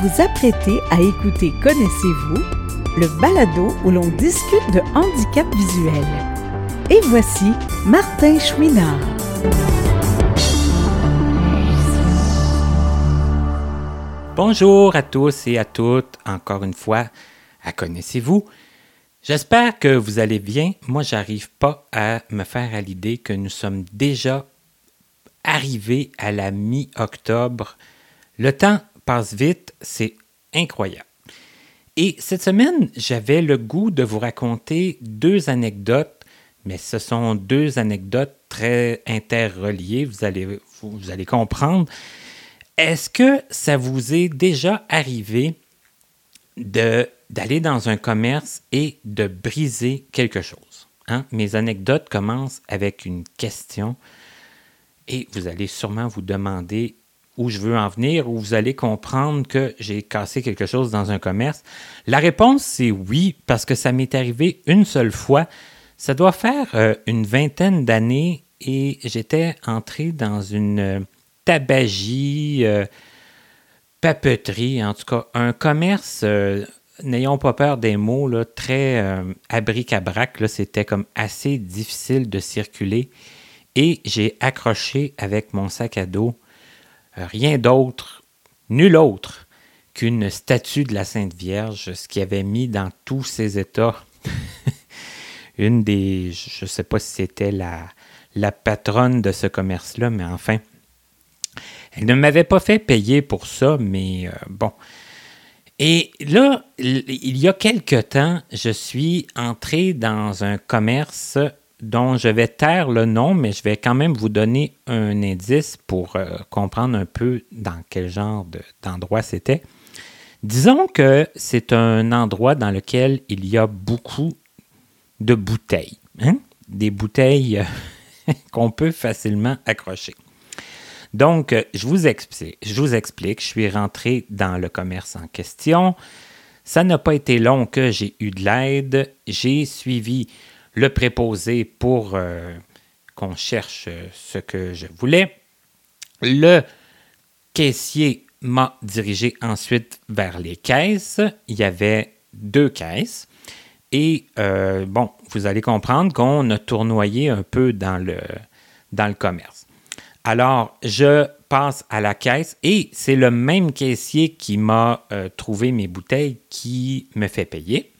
vous apprêtez à écouter Connaissez-vous, le balado où l'on discute de handicap visuel. Et voici Martin Chouinard. Bonjour à tous et à toutes, encore une fois, à Connaissez-vous. J'espère que vous allez bien. Moi, j'arrive pas à me faire à l'idée que nous sommes déjà arrivés à la mi-octobre. Le temps vite, c'est incroyable. Et cette semaine, j'avais le goût de vous raconter deux anecdotes, mais ce sont deux anecdotes très interreliées, vous allez, vous allez comprendre. Est-ce que ça vous est déjà arrivé d'aller dans un commerce et de briser quelque chose. Hein? Mes anecdotes commencent avec une question et vous allez sûrement vous demander où je veux en venir, ou vous allez comprendre que j'ai cassé quelque chose dans un commerce. La réponse, c'est oui, parce que ça m'est arrivé une seule fois. Ça doit faire euh, une vingtaine d'années et j'étais entré dans une euh, tabagie, euh, papeterie, en tout cas, un commerce n'ayons pas peur des mots, là, très abric-à-brac. C'était comme assez difficile de circuler. Et j'ai accroché avec mon sac à dos rien d'autre, nul autre qu'une statue de la Sainte Vierge, ce qui avait mis dans tous ses états. Une des, je ne sais pas si c'était la, patronne de ce commerce-là, mais enfin, elle ne m'avait pas fait payer pour ça, mais euh, bon, et là, il y a quelque temps, je suis entré dans un commerce dont je vais taire le nom, mais je vais quand même vous donner un indice pour euh, comprendre un peu dans quel genre d'endroit c'était. Disons que c'est un endroit dans lequel il y a beaucoup de bouteilles. Hein? Des bouteilles qu'on peut facilement accrocher. Donc, euh, je vous explique. Je vous explique. Je suis rentré dans le commerce en question. Ça n'a pas été long que j'ai eu de l'aide. J'ai suivi le préposé pour euh, qu'on cherche euh, ce que je voulais. Le caissier m'a dirigé ensuite vers les caisses. Il y avait deux caisses. Et bon, vous allez comprendre qu'on a tournoyé un peu dans le, commerce. Alors, je passe à la caisse et c'est le même caissier qui m'a euh, trouvé mes bouteilles qui me fait payer.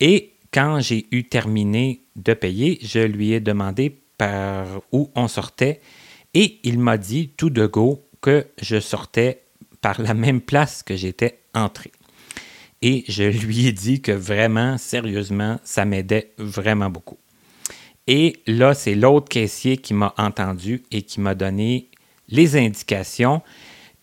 Et quand j'ai eu terminé de payer, je lui ai demandé par où on sortait et il m'a dit tout de go que je sortais par la même place que j'étais entré. Et je lui ai dit que vraiment, sérieusement, ça m'aidait vraiment beaucoup. Et là, c'est l'autre caissier qui m'a entendu et qui m'a donné les indications.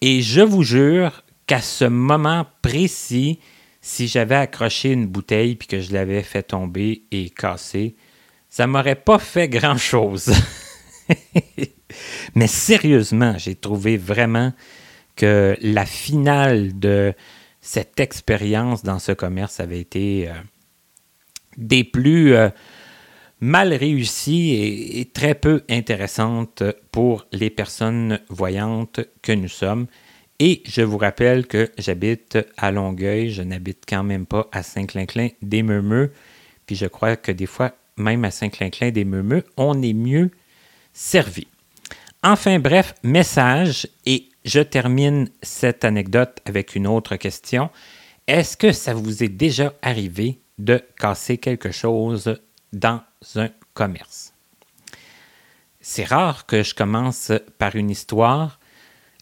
Et je vous jure qu'à ce moment précis, si j'avais accroché une bouteille puis que je l'avais fait tomber et casser, ça m'aurait pas fait grand-chose. Mais sérieusement, j'ai trouvé vraiment que la finale de cette expérience dans ce commerce avait été euh, des plus... Euh, mal réussie et, très peu intéressante pour les personnes voyantes que nous sommes. Et je vous rappelle que j'habite à Longueuil, je n'habite quand même pas à Saint-Clinclin des Meumeux. Puis je crois que des fois, même à Saint-Clinclin des Meumeux, on est mieux servi. Enfin bref, message, et je termine cette anecdote avec une autre question. Est-ce que ça vous est déjà arrivé de casser quelque chose dans un commerce? C'est rare que je commence par une histoire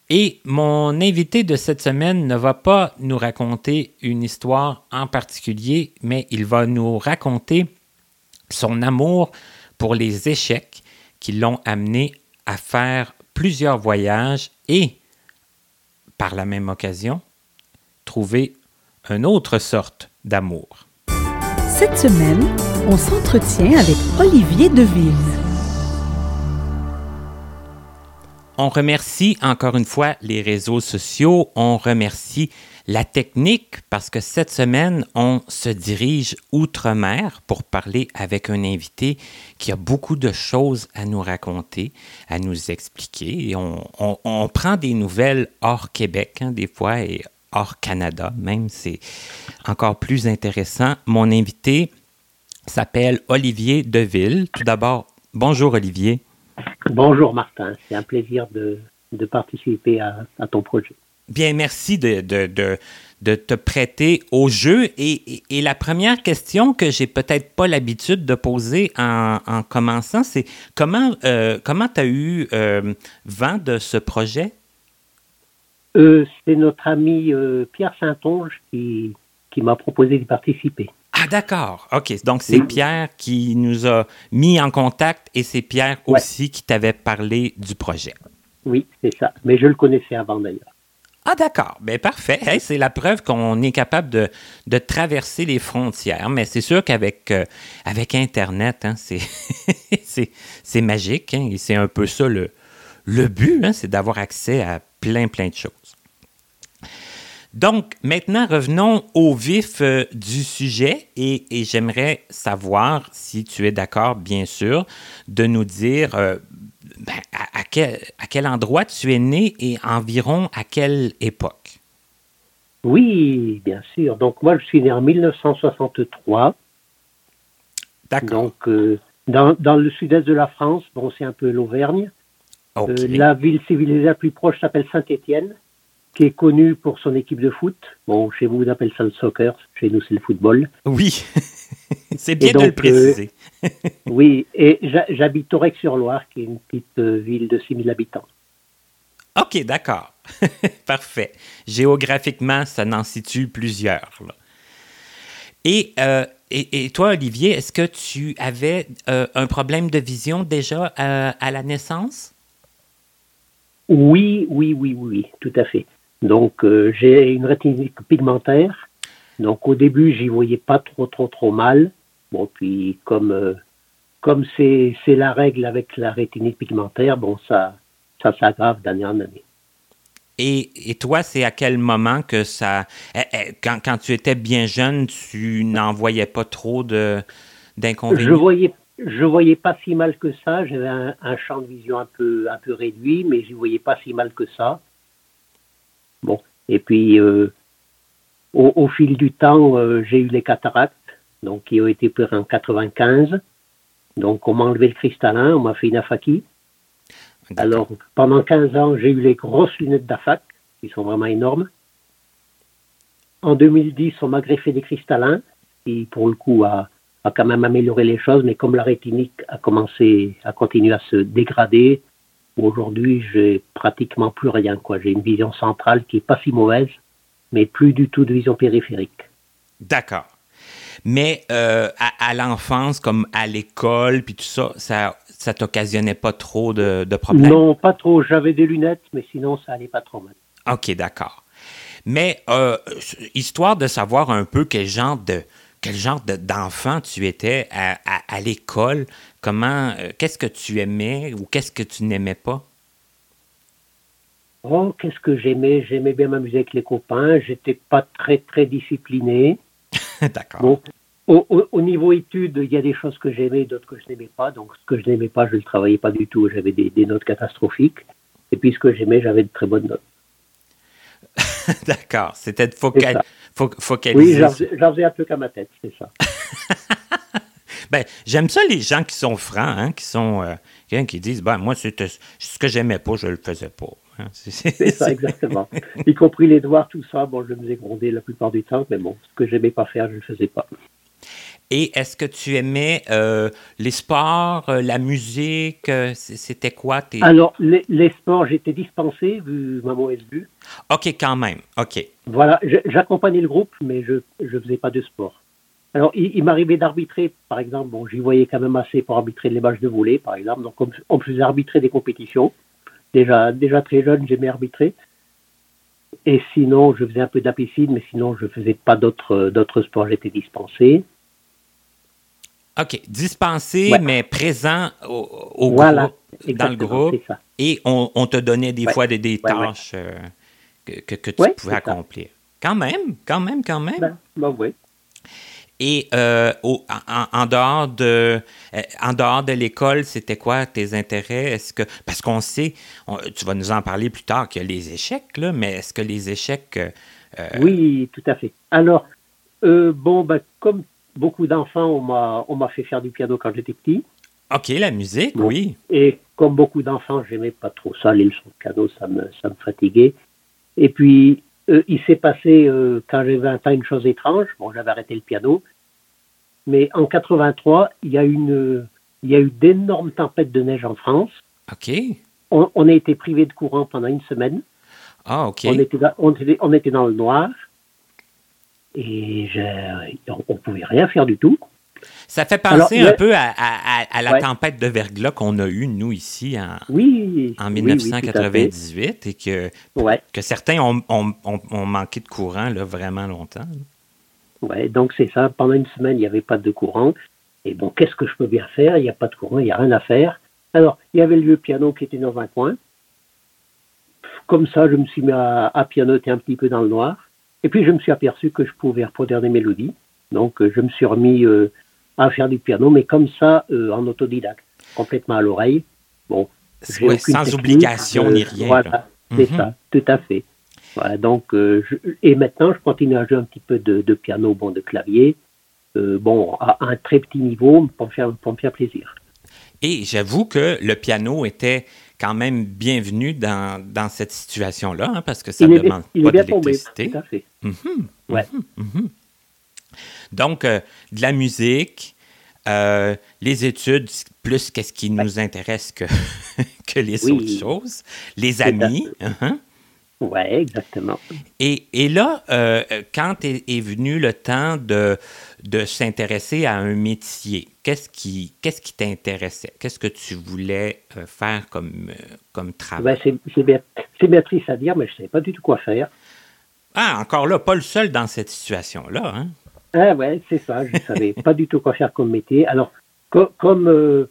et mon invité de cette semaine ne va pas nous raconter une histoire en particulier, mais il va nous raconter son amour pour les échecs qui l'ont amené à faire plusieurs voyages et, par la même occasion, trouver une autre sorte d'amour. Cette semaine, on s'entretient avec Olivier Deville. On remercie encore une fois les réseaux sociaux, on remercie la technique parce que cette semaine, on se dirige outre-mer pour parler avec un invité qui a beaucoup de choses à nous raconter, à nous expliquer. on, prend des nouvelles hors Québec, hein, des fois, et hors Canada même. C'est encore plus intéressant. Mon invité s'appelle Olivier Deville. Tout d'abord, bonjour Olivier. Bonjour Martin, c'est un plaisir de, participer à, ton projet. Bien, merci de, de, te prêter au jeu. Et, la première question que j'ai peut-être pas l'habitude de poser en, commençant, c'est comment euh, comment tu as eu euh, vent de ce projet? Euh, c'est notre ami Pierre Saint-Onge qui, qui m'a proposé d'y participer. Ah, d'accord. OK. Donc, c'est Pierre qui nous a mis en contact et c'est Pierre aussi qui t'avait parlé du projet. Oui, c'est ça. Mais je le connaissais avant d'ailleurs. Ah, d'accord. Bien, parfait. c'est la preuve qu'on est capable de, de, traverser les frontières. Mais c'est sûr qu'avec euh, avec Internet, hein, c'est magique. Hein, et c'est un peu ça le, le but, hein, c'est d'avoir accès à plein, plein de choses. Donc, maintenant, revenons au vif euh, du sujet et, j'aimerais savoir si tu es d'accord, bien sûr, de nous dire euh, ben, à, quel, à, quel, endroit tu es né et environ à quelle époque? Oui, bien sûr. Donc, moi, je suis né en 1963. D'accord. Donc, euh, dans, dans, le sud-est de la France, bon, c'est un peu l'Auvergne. la ville civilisée la plus proche s'appelle Saint-Étienne qui est connu pour son équipe de foot. Bon, chez vous, on appelle ça le soccer, chez nous, c'est le football. Oui, c'est bien de le préciser. Euh, oui, et j'habite Aurec-sur-Loire, qui est une petite euh, ville de 6000 habitants. OK, d'accord. Parfait. Géographiquement, ça n'en situe plusieurs. Et, euh, et, et, toi, Olivier, est-ce que tu avais un problème de vision déjà à la naissance? Oui, oui, oui, oui, tout à fait. Donc, euh, j'ai une rétinite pigmentaire. Donc, au début, j'y voyais pas trop, trop, trop mal. Bon, puis, comme euh, comme c'est la règle avec la rétinite pigmentaire, bon, ça, ça s'aggrave d'année en année. Et, et toi, c'est à quel moment que ça. Eh, eh, quand, quand tu étais bien jeune, tu n'en voyais pas trop d'inconvénients? Je voyais je voyais pas si mal que ça. J'avais un, un, champ de vision un peu un peu réduit, mais je voyais pas si mal que ça. Bon, et puis euh, au, fil du temps, euh, j'ai eu les cataractes, donc qui ont été pris en 95. Donc on m'a enlevé le cristallin, on m'a fait une afaki. Alors pendant 15 ans, j'ai eu les grosses lunettes d'AFAC, qui sont vraiment énormes. En 2010, on m'a greffé des cristallins, qui pour le coup a, a quand même amélioré les choses, mais comme la rétinique a commencé à continuer à se dégrader, Aujourd'hui, j'ai pratiquement plus rien. Quoi. J'ai une vision centrale qui est pas si mauvaise, mais plus du tout de vision périphérique. D'accord. Mais euh, à, l'enfance, comme à l'école, puis tout ça, ça, ça t'occasionnait pas trop de, de, problèmes? Non, pas trop. J'avais des lunettes, mais sinon, ça allait pas trop mal. OK, d'accord. Mais euh, histoire de savoir un peu quel genre de quel genre d'enfant tu étais à, à l'école, Comment, euh, qu'est-ce que tu aimais ou qu'est-ce que tu n'aimais pas? Oh, qu'est-ce que j'aimais? J'aimais bien m'amuser avec les copains. J'étais pas très, très discipliné. D'accord. au, niveau études, il y a des choses que j'aimais, d'autres que je n'aimais pas. Donc, ce que je n'aimais pas, je ne le travaillais pas du tout. J'avais des, notes catastrophiques. Et puis, ce que j'aimais, j'avais de très bonnes notes. D'accord. C'était de focaliser. Oui, j'en faisais un peu qu'à ma tête, c'est ça. Ben, j'aime ça les gens qui sont francs, hein, qui sont euh, qui disent ben moi ce que j'aimais pas, je le faisais pas. Hein. C'est ça exactement. y compris les devoirs, tout ça, bon, je me faisais gronder la plupart du temps, mais bon, ce que j'aimais pas faire, je le faisais pas. Et est-ce que tu aimais euh, les sports, euh, la musique? C'était quoi tes... Alors, les, les sports, j'étais dispensé vu ma mauvaise vue. OK, quand même. OK. Voilà, j'accompagnais le groupe, mais je ne faisais pas de sport. Alors, il, m'arrivait d'arbitrer, par exemple, bon, j'y voyais quand même assez pour arbitrer les matchs de volet, par exemple. Donc, on, faisait arbitrer des compétitions. Déjà, déjà très jeune, j'aimais arbitrer. Et sinon, je faisais un peu d'apicine, mais sinon, je ne faisais pas d'autres, d'autres sports. J'étais dispensé. OK. Dispensé, mais présent au, groupe, dans le groupe. Et on, te donnait des fois des, des tâches euh, que, que, tu pouvais accomplir. Quand même, quand même, quand même. Ben, ben oui. Et euh, en, dehors de, euh, en dehors de l'école, c'était quoi tes intérêts? Est-ce que parce qu'on sait, tu vas nous en parler plus tard qu'il y a les échecs, là, mais est-ce que les échecs Euh, Oui, tout à fait. Alors, euh, bon, ben, comme beaucoup d'enfants, on m'a, on m'a fait faire du piano quand j'étais petit. OK, la musique, Bon. oui. Et comme beaucoup d'enfants, j'aimais pas trop ça, les leçons de piano, ça me, ça me fatiguait. Et puis, euh, il s'est passé, euh, quand j'avais 20 ans, une chose étrange. Bon, j'avais arrêté le piano. Mais en 83, il y a, une, il y a eu d'énormes tempêtes de neige en France. OK. On, on a été privé de courant pendant une semaine. Ah, OK. On, était dans, on, était, on était dans le noir. Et je- on ne pouvait rien faire du tout. Ça fait Alors, penser le- un peu à, à- à- à la Ouais. tempête de verglas qu'on a eue, nous, ici, en, Oui. en oui, oui. 1998, et que, Ouais. que certains ont, ont- ont- ont manqué de courant là, vraiment longtemps. Ouais, donc c'est ça. Pendant une semaine, il n'y avait pas de courant. Et bon, qu'est-ce que je peux bien faire? Il n'y a pas de courant, il n'y a rien à faire. Alors, il y avait le vieux piano qui était dans un coin. Comme ça, je me suis mis à, à pianoter un petit peu dans le noir. Et puis, je me suis aperçu que je pouvais reproduire des mélodies. Donc, je me suis remis euh, à faire du piano, mais comme ça, euh, en autodidacte, complètement à l'oreille. Bon, Ouais, sans obligation euh, ni rien. Voilà, là. c'est Mhm. ça, tout à fait. Voilà, donc, euh, je- et maintenant, je continue à jouer un petit peu de, de piano, bon, de clavier, bon, à un très petit niveau, pour me faire, pour me faire plaisir. Et j'avoue que le piano était quand même bienvenu dans, dans cette situation-là, hein, parce que ça ne demande il pas est bien tombé, d'électricité. tout à fait. Mhm, Ouais. mhm. Donc, euh, de la musique, euh, les études, plus qu'est-ce qui nous intéresse que, que les Oui. autres choses, les amis. mhm. Ouais, exactement. Et, et là, euh, quand est, est venu le temps de, de s'intéresser à un métier, qu'est-ce qui qu'est-ce qui t'intéressait? Qu'est-ce que tu voulais faire comme, comme travail? Ouais, c'est triste à dire, mais je ne savais pas du tout quoi faire. Ah, encore là, pas le seul dans cette situation-là. Hein? Ah ouais, c'est ça, je ne savais pas du tout quoi faire comme métier. Alors, co- comme euh,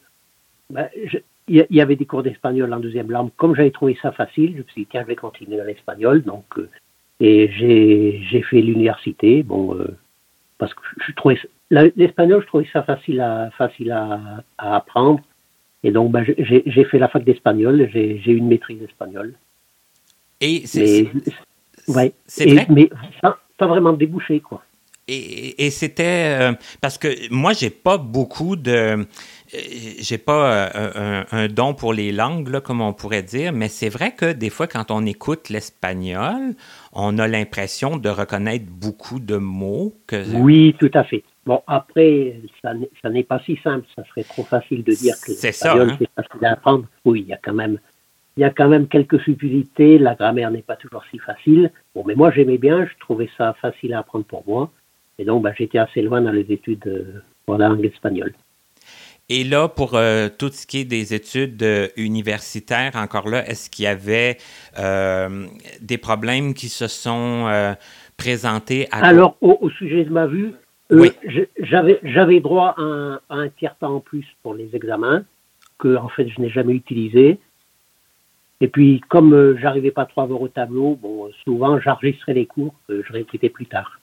je- il y, avait des cours d'espagnol en deuxième langue, comme j'avais trouvé ça facile, je me suis dit, tiens, je vais continuer l'espagnol. Donc, euh, et j'ai j'ai fait l'université, bon, euh, parce que je trouvais l'espagnol, je trouvais ça facile à, facile à, à apprendre. Et donc, ben, j'ai fait la fac d'espagnol, j'ai eu une maîtrise d'espagnol. Et c'est ouais, c'est Et- vrai. mais sans, sans vraiment déboucher, quoi. Et, et c'était euh, parce que moi j'ai pas beaucoup de euh, j'ai pas euh, un, un don pour les langues là, comme on pourrait dire, mais c'est vrai que des fois quand on écoute l'espagnol, on a l'impression de reconnaître beaucoup de mots que Oui, tout à fait. Bon, après, ça n'est- pas si simple. Ça serait trop facile de dire que l'espagnol, hein. c'est facile à apprendre. Oui, il y a quand même, il y a quand même quelques subtilités. La grammaire n'est pas toujours si facile. Bon, mais moi, j'aimais bien. Je trouvais ça facile à apprendre pour moi. Et donc, bah, j'étais assez loin dans les études euh, pour la langue espagnole. Et là, pour euh, tout ce qui est des études euh, universitaires, encore là, est-ce qu'il y avait euh, des problèmes qui se sont euh, présentés à Alors, au, au sujet de ma vue, euh, Oui. j'avais droit à un, à un tiers temps en plus pour les examens que en fait je n'ai jamais utilisé. Et puis, comme euh, j'arrivais pas trop à voir au tableau, bon, souvent j'enregistrais les cours que je répétais plus tard.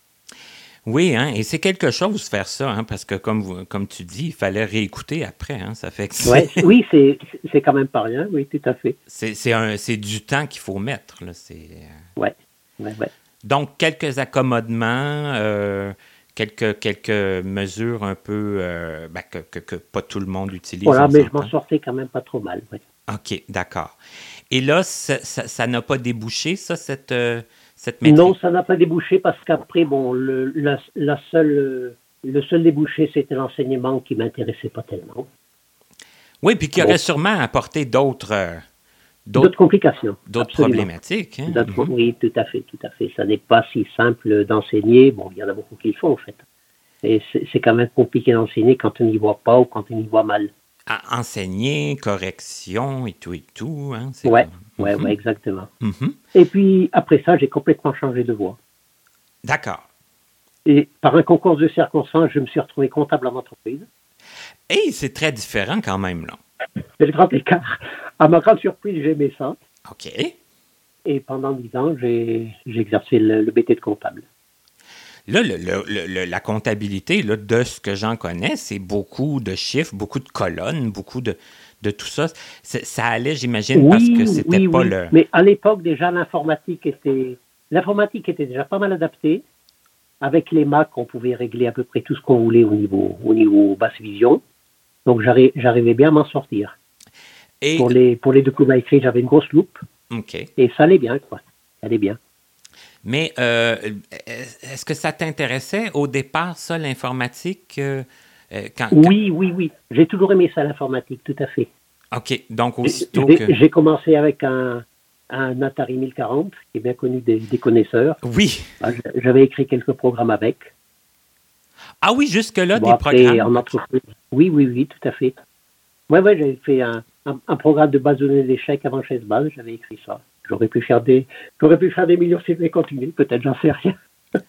Oui, hein, et c'est quelque chose faire ça, hein, parce que comme, vous- comme tu dis, il fallait réécouter après. Hein, ça fait que c'est- Ouais, oui, c'est c'est quand même pas rien, oui, tout à fait. c'est, c'est un- c'est du temps qu'il faut mettre. Là, c'est, Ouais, ouais, ouais. Donc, quelques accommodements, euh, quelques, quelques mesures un peu euh, ben, que, que, que pas tout le monde utilise. Voilà, mais je m'en sortais quand même pas trop mal. ouais. OK, d'accord. Et là, ça n'a pas débouché, ça, cette, euh, cette maîtrise? Non, ça n'a pas débouché parce qu'après, bon, le, la, la seule, euh, le seul débouché, c'était l'enseignement qui m'intéressait pas tellement. Oui, puis qui aurait sûrement apporté d'autres, euh, D'autres complications. d'autres problématiques. hein? Mhm. Oui, tout à fait, tout à fait. Ça n'est pas si simple d'enseigner. Bon, il y en a beaucoup qui le font, en fait. Et c'est c'est quand même compliqué d'enseigner quand on n'y voit pas ou quand on y voit mal. À enseigner, correction et tout et tout. Hein, c'est Ouais, Mhm. ouais, exactement. Mhm. Et puis, après ça, j'ai complètement changé de voie. D'accord. Et par un concours de circonstances, je me suis retrouvé comptable en entreprise. Et c'est très différent quand même, là. C'est le grand écart. À ma grande surprise, j'ai aimé ça. OK. Et pendant dix ans, j'ai exercé le, le métier de comptable. Là, le- le- le- le- la comptabilité, là, de ce que j'en connais, c'est beaucoup de chiffres, beaucoup de colonnes, beaucoup de, de tout ça. Ça allait, j'imagine, parce que c'était oui, pas oui. le. Mais à l'époque, déjà, l'informatique était, l'informatique était déjà pas mal adaptée. Avec les Mac, on pouvait régler à peu près tout ce qu'on voulait au niveau, au niveau basse vision. Donc j'arrivais bien à m'en sortir. Et... Pour, les, pour les documents écrits, j'avais une grosse loupe. Et ça allait bien, quoi. Ça allait bien. Mais euh, est-ce que ça t'intéressait au départ, ça, l'informatique? Euh, euh, oui, oui, oui. J'ai toujours aimé ça, l'informatique, tout à fait. OK. Donc, aussitôt que... J'ai commencé avec un, un Atari 1040, qui est bien connu des, connaisseurs. Oui. Ah, j'avais écrit quelques programmes avec. Ah oui, jusque-là, des programmes? Oui, oui, oui, tout à fait. Oui, oui, j'avais fait un, un, programme de base de données d'échecs avant 16 bases, j'avais écrit ça. J'aurais pu faire des, j'aurais pu faire des millions si je continuer, peut-être, j'en sais rien.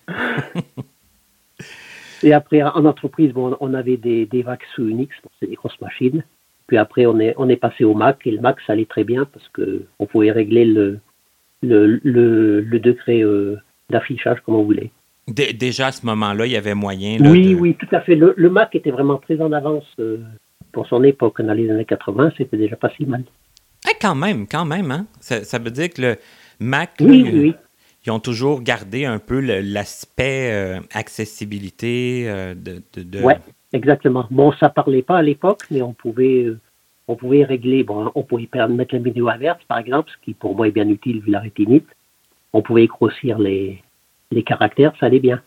Et après, en entreprise, bon, on avait des, des VAX sous Unix, c'est des grosses machines. Puis après, on est, on est passé au Mac, et le Mac, ça allait très bien parce qu'on pouvait régler le, le, le, degré euh, d'affichage comme on voulait. déjà à ce moment-là, il y avait moyen. oui, oui, tout à fait. Le, Mac était vraiment très en avance euh, pour son époque. Dans les années 80, c'était déjà pas si mal. Eh, quand même, quand même. Hein? Ça, veut dire que le Mac, oui, oui. ils ont toujours gardé un peu l'aspect euh, accessibilité de, de, Ouais, exactement. Bon, ça parlait pas à l'époque, mais on pouvait, euh, on pouvait régler, bon, on pouvait mettre la vidéo inverse, par exemple, ce qui pour moi est bien utile vu la rétinite. On pouvait grossir les, les caractères, ça allait bien.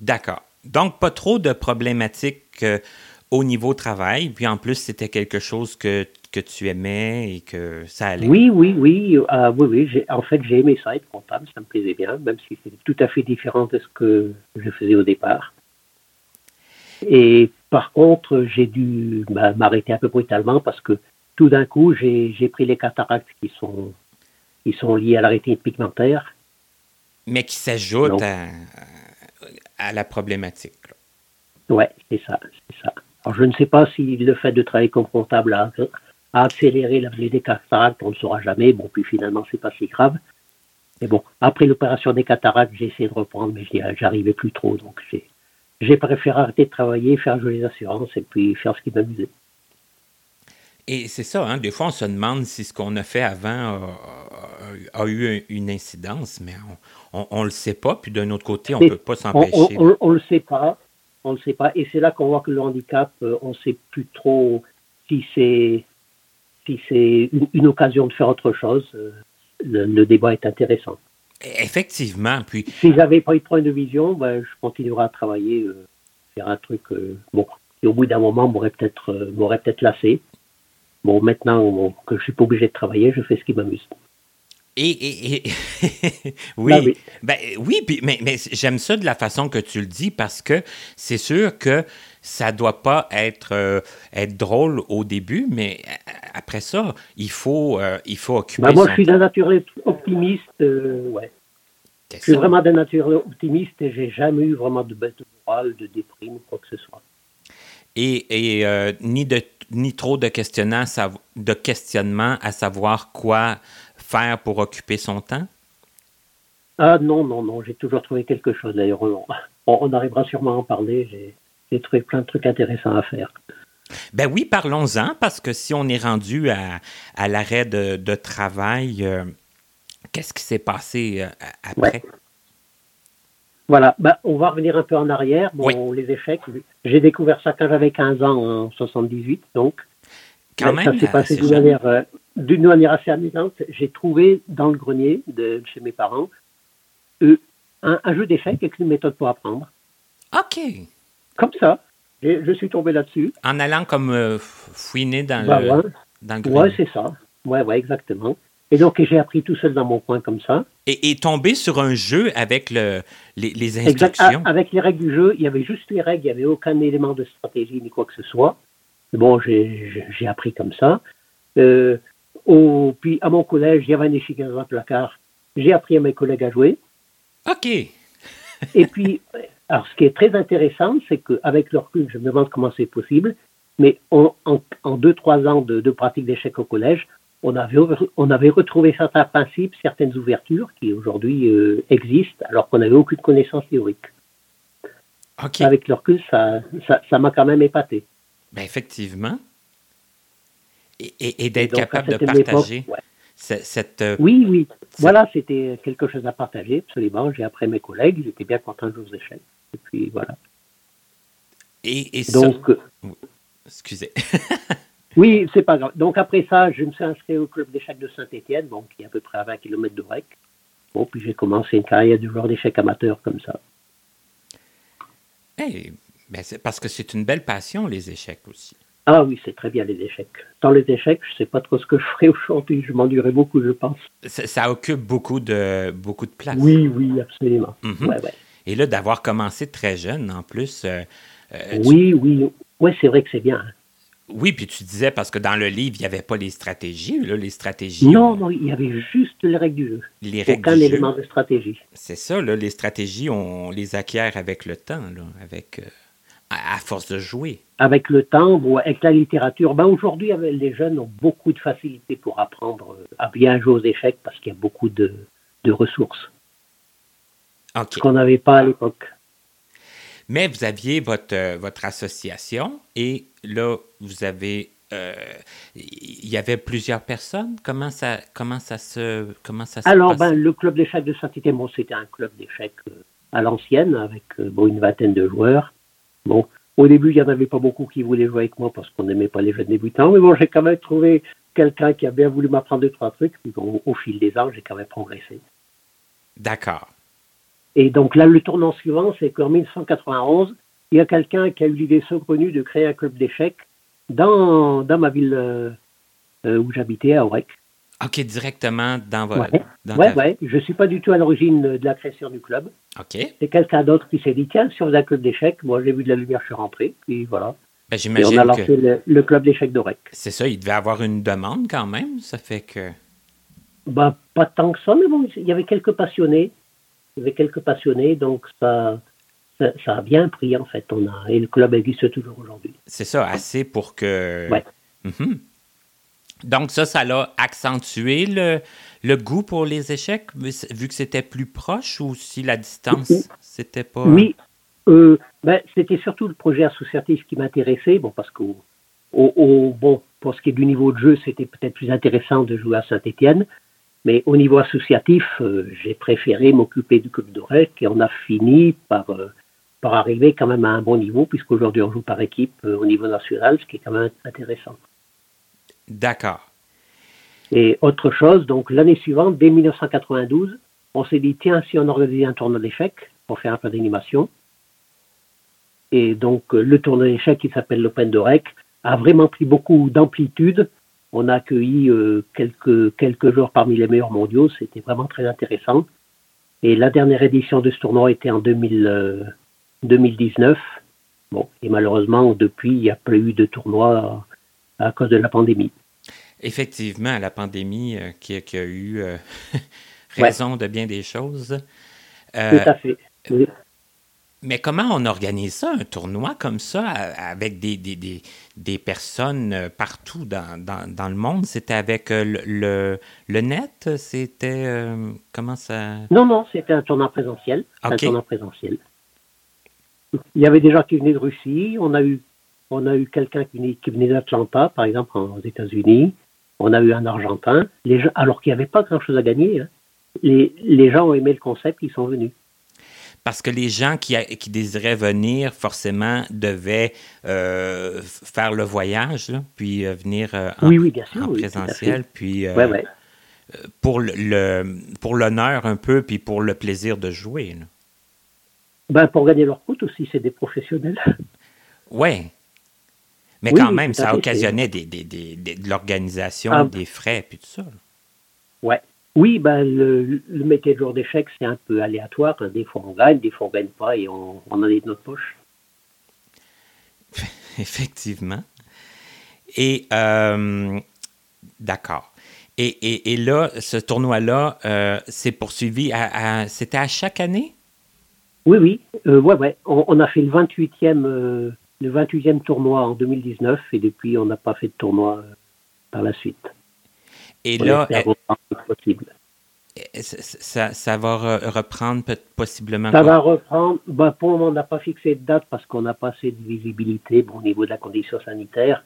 D'accord. Donc, pas trop de problématiques euh, au niveau travail. Puis en plus, c'était quelque chose que, que, tu aimais et que ça allait? Oui, oui, oui. Euh, oui, oui. En fait, j'ai aimé ça, être comptable. Ça me plaisait bien, même si c'était tout à fait différent de ce que je faisais au départ. Et par contre, j'ai dû m'arrêter un peu brutalement parce que tout d'un coup, j'ai pris les cataractes qui sont, qui sont liées à la rétinite pigmentaire. Mais qui s'ajoutent à, à, la problématique. Oui, c'est ça, c'est ça. Alors, je ne sais pas si le fait de travailler comme comptable a, accéléré la des cataractes, on ne le saura jamais. Bon, puis finalement, c'est pas si grave. Mais bon, après l'opération des cataractes, j'ai essayé de reprendre, mais j'arrivais plus trop, donc j'ai j'ai préféré arrêter de travailler, faire jouer les assurances et puis faire ce qui m'amusait. Et c'est ça, hein, des fois on se demande si ce qu'on a fait avant a, eu une incidence, mais on ne le sait pas. Puis d'un autre côté, on ne peut pas s'empêcher. On ne le sait pas. On le sait pas. Et c'est là qu'on voit que le handicap, euh, on ne sait plus trop si c'est si c'est une, occasion de faire autre chose. Euh, le débat est intéressant. Effectivement. Puis... Si j'avais pas eu de problème de vision, ben, je continuerai à travailler, euh, faire un truc. Euh, bon, et au bout d'un moment, m'aurait peut-être euh, m'aurait peut-être lassé. Bon, maintenant que je suis pas obligé de travailler, je fais ce qui m'amuse. Et, oui, ben oui. Ben, oui mais, mais j'aime ça de la façon que tu le dis parce que c'est sûr que ça doit pas être, être drôle au début, mais après ça, il faut, il faut occuper. Ben, moi, je suis d'un nature optimiste, ouais. Je suis vraiment d'un nature optimiste et j'ai jamais eu vraiment de bête morale, de déprime ou quoi que ce soit. Et, et euh, ni, de, ni trop de, questionnement, de questionnement à savoir quoi faire pour occuper son temps? Ah non, non, non, j'ai toujours trouvé quelque chose. D'ailleurs, on, on, arrivera sûrement à en parler. J'ai trouvé plein de trucs intéressants à faire. Ben oui, parlons-en, parce que si on est rendu à, à l'arrêt de, de, travail, euh, Qu'est-ce qui s'est passé euh, après? Voilà, ben, on va revenir un peu en arrière. Bon, les échecs, j'ai découvert ça quand j'avais 15 ans, en 78, donc. Quand même, ça s'est passé d'une manière, euh, d'une manière assez amusante. J'ai trouvé dans le grenier de chez mes parents euh, un, jeu d'échecs avec une méthode pour apprendre. OK. Comme ça. je suis tombé là-dessus. En allant comme fouiner dans, ben le, dans le grenier. Oui, c'est ça. Oui, ouais, exactement. Et donc, j'ai appris tout seul dans mon coin comme ça. Et, et tombé sur un jeu avec le, les, les, instructions. Exact. Avec les règles du jeu, il y avait juste les règles, il n'y avait aucun élément de stratégie ni quoi que ce soit. Bon, j'ai appris comme ça. Euh, au, puis, à mon collège, il y avait un échiquier dans un placard. J'ai appris à mes collègues à jouer. OK. et puis, alors, ce qui est très intéressant, c'est qu'avec leur recul, je me demande comment c'est possible, mais en, en, deux, trois ans de, de pratique d'échecs au collège, on avait, on avait retrouvé certains principes, certaines ouvertures qui aujourd'hui euh, existent, alors qu'on n'avait aucune connaissance théorique. Avec le recul, ça, ça, m'a quand même épaté. Ben effectivement. Et, et, d'être capable de partager. cette... Euh, oui, oui. Voilà, c'était quelque chose à partager, absolument. J'ai appris mes collègues, ils étaient bien contents de jouer aux échecs. Et puis voilà. Et, Donc, euh, excusez. oui, c'est pas grave. Donc après ça, je me suis inscrit au club d'échecs de Saint-Étienne, bon, qui est à peu près à 20 km de Rec. Bon, puis j'ai commencé une carrière de joueur d'échecs amateur comme ça. Hey, ben parce que c'est une belle passion, les échecs aussi. Ah oui, c'est très bien les échecs. Sans les échecs, je ne sais pas trop ce que je ferais aujourd'hui. Je m'endurerais beaucoup, je pense. Ça, occupe beaucoup de, beaucoup de place. Oui, oui, absolument. Mhm. Et là, d'avoir commencé très jeune, en plus. Euh, euh, oui, oui. Oui, c'est vrai que c'est bien. Hein. Oui, puis tu disais, parce que dans le livre, il n'y avait pas les stratégies. Là, les stratégies. Non, non, il y avait juste les règles du jeu. Les règles Aucun élément de stratégie. C'est ça, là, les stratégies, on les acquiert avec le temps, là, avec, euh, à, force de jouer. Avec le temps, ou avec la littérature. Ben, Aujourd'hui, les jeunes ont beaucoup de facilité pour apprendre à bien jouer aux échecs parce qu'il y a beaucoup de, de ressources. Ce qu'on n'avait pas à l'époque. Mais vous aviez votre, euh, votre association et là, vous avez. Euh, il y avait plusieurs personnes. Comment ça, comment ça se, comment ça Alors, ben, le club d'échecs de Saint-Étienne, bon, c'était un club d'échecs euh, à l'ancienne avec bon, une vingtaine de joueurs. Bon, au début, il n'y en avait pas beaucoup qui voulaient jouer avec moi parce qu'on n'aimait pas les jeunes débutants. Mais bon, j'ai quand même trouvé quelqu'un qui a bien voulu m'apprendre deux, trois trucs. Puis bon, au fil des ans, j'ai quand même progressé. D'accord. Et donc là, le tournant suivant, c'est qu'en 1991, il y a quelqu'un qui a eu l'idée saugrenue de créer un club d'échecs dans, dans ma ville euh, euh, où j'habitais, à Aurec. OK, directement dans votre. Oui, ouais, Je ne suis pas du tout à l'origine de la création du club. OK. C'est quelqu'un d'autre qui s'est dit tiens, faisait un club d'échecs, moi j'ai vu de la lumière, je suis rentré, puis voilà. Ben, Et on a lancé le, club d'échecs d'Aurec. C'est ça, il devait avoir une demande quand même, ça fait que. Ben, pas tant que ça, mais bon, il y avait quelques passionnés il y avait quelques passionnés, donc ça, ça, a bien pris en fait. On a, et le club existe toujours aujourd'hui. C'est ça, assez pour que. Ouais. Mhm. Donc ça, ça l'a accentué le, le, goût pour les échecs, vu que c'était plus proche ou si la distance, c'était pas... Oui, euh, ben, c'était surtout le projet associatif qui m'intéressait, bon, parce que au, bon, pour ce qui est du niveau de jeu, c'était peut-être plus intéressant de jouer à Saint-Étienne, mais au niveau associatif, euh, j'ai préféré m'occuper du club d'Orec et on a fini par, euh, par arriver quand même à un bon niveau, puisqu'aujourd'hui on joue par équipe au niveau national, ce qui est quand même intéressant. D'accord. Et autre chose, donc l'année suivante, dès 1992, on s'est dit, tiens, si on organisait un tournoi d'échecs pour faire un peu d'animation. Et donc le tournoi d'échecs qui s'appelle l'Open d'Orec a vraiment pris beaucoup d'amplitude on a accueilli euh, quelques, quelques joueurs parmi les meilleurs mondiaux. C'était vraiment très intéressant. Et la dernière édition de ce tournoi était en 2000, 2019. Euh, bon, et malheureusement, depuis, il n'y a plus eu de tournoi à, cause de la pandémie. Effectivement, la pandémie euh, qui, a eu raison de bien des choses. Tout à fait. Mais comment on organise ça, un tournoi comme ça, avec des, des, des, personnes euh, partout dans, dans, le monde? C'était avec euh, le, le, net? C'était... Euh, comment ça... Non, non, c'était un tournoi présentiel. Un tournoi présentiel. Il y avait des gens qui venaient de Russie. On a eu, on a eu quelqu'un qui venait, qui venait d'Atlanta, par exemple, aux États-Unis. On a eu un Argentin. Les gens, alors qu'il n'y avait pas grand-chose à gagner. Hein. Les, les gens ont aimé le concept, ils sont venus parce que les gens qui, qui désiraient venir, forcément, devaient euh, faire le voyage, puis euh, venir euh, en, présentiel, puis pour le, pour l'honneur un peu, puis pour le plaisir de jouer. Ben, pour gagner leur coûte aussi, c'est des professionnels. Oui. Mais quand même, ça occasionnait des, des, des, de l'organisation, ah. des frais, puis tout ça. Ouais. Oui, ben, le, métier de joueur d'échecs, c'est un peu aléatoire. Des fois, on gagne, des fois, on ne gagne pas et on, on en est de notre poche. Effectivement. Et, euh, d'accord. Et, et, et, là, ce tournoi-là, euh, c'est poursuivi, à, c'était à chaque année? Oui, oui. Euh, ouais, ouais. On, a fait le 28e, euh, le 28e tournoi en 2019 et depuis, on n'a pas fait de tournoi par la suite. Et là, ça, ça, va reprendre possiblement. Ça va reprendre. Ben, pour le moment, on n'a pas fixé de date parce qu'on n'a pas assez de visibilité au niveau de la condition sanitaire.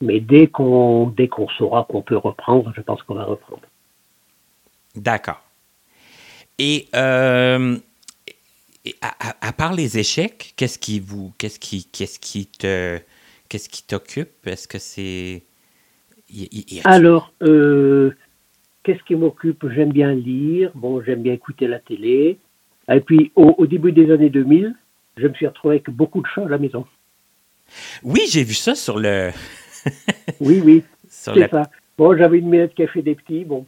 Mais dès qu'on dès qu'on saura qu'on peut reprendre, je pense qu'on va reprendre. D'accord. Et, euh, et à, à- à part les échecs, qu'est-ce qui vous, qu'est-ce qui, qu'est-ce qui te, qu'est-ce qui t'occupe? Est-ce que c'est Alors, euh, qu'est-ce qui m'occupe? J'aime bien lire, bon, j'aime bien écouter la télé. Et puis, au, au début des années 2000, je me suis retrouvé avec beaucoup de chats à la maison. Oui, j'ai vu ça sur le, Oui, oui, sur c'est la. ça. Bon, j'avais une a fait des petits. Bon,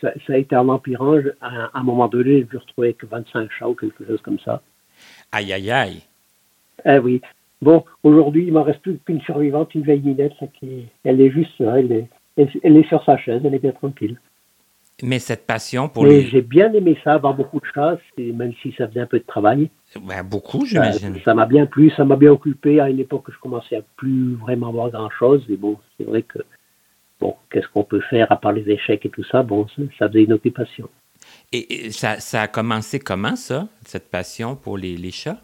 ça, ça a été en empirant. Je- À, à un moment donné, je me retrouvé avec 25 chats ou quelque chose comme ça. Aïe aïe aïe. Ah oui. Bon, aujourd'hui, il m'en reste plus qu'une survivante, une vieille minette, qui, elle est juste, là, elle est, elle, elle est sur sa chaise, elle est bien tranquille. Mais cette passion pour les, j'ai bien aimé ça, avoir beaucoup de chats, même si ça faisait un peu de travail. ben, beaucoup, j'imagine. ça m'a bien plu, ça m'a bien occupé. À une époque, je commençais à plus vraiment voir grand-chose. Et bon, c'est vrai que, bon, qu'est-ce qu'on peut faire à part les échecs et tout ça? Bon, ça, faisait une occupation. Et, et ça, ça a commencé comment ça, cette passion pour les, les chats?